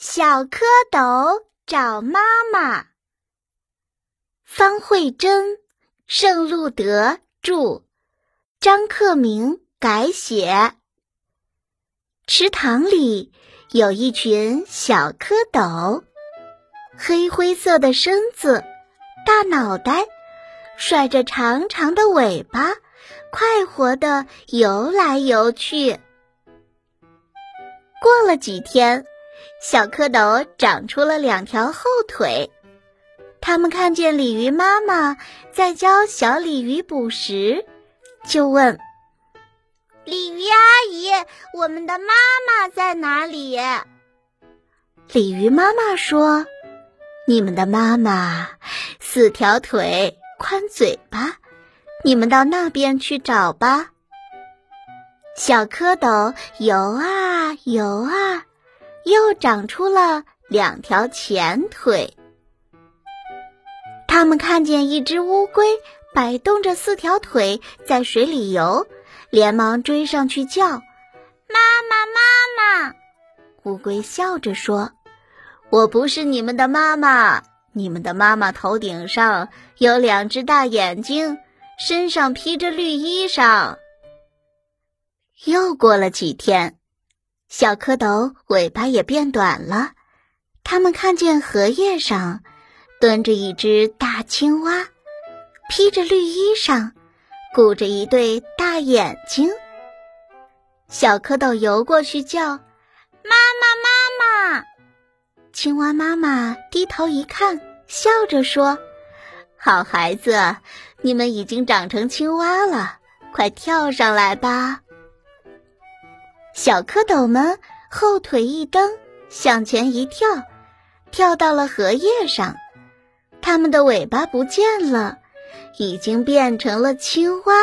小蝌蚪找妈妈。方慧珍、盛路德著，张克明改写。池塘里有一群小蝌蚪，黑灰色的身子，大脑袋，甩着长长的尾巴，快活地游来游去。过了几天。小蝌蚪长出了两条后腿，他们看见鲤鱼妈妈在教小鲤鱼捕食，就问：“鲤鱼阿姨，我们的妈妈在哪里？”鲤鱼妈妈说：“你们的妈妈四条腿，宽嘴巴，你们到那边去找吧。”小蝌蚪游啊游啊。又长出了两条前腿。他们看见一只乌龟摆动着四条腿在水里游，连忙追上去叫：“妈妈，妈妈！”乌龟笑着说：“我不是你们的妈妈，你们的妈妈头顶上有两只大眼睛，身上披着绿衣裳。”又过了几天。小蝌蚪尾巴也变短了，他们看见荷叶上蹲着一只大青蛙，披着绿衣裳，鼓着一对大眼睛。小蝌蚪游过去叫：“妈妈，妈妈！”青蛙妈妈低头一看，笑着说：“好孩子，你们已经长成青蛙了，快跳上来吧。”小蝌蚪们后腿一蹬，向前一跳，跳到了荷叶上。它们的尾巴不见了，已经变成了青蛙。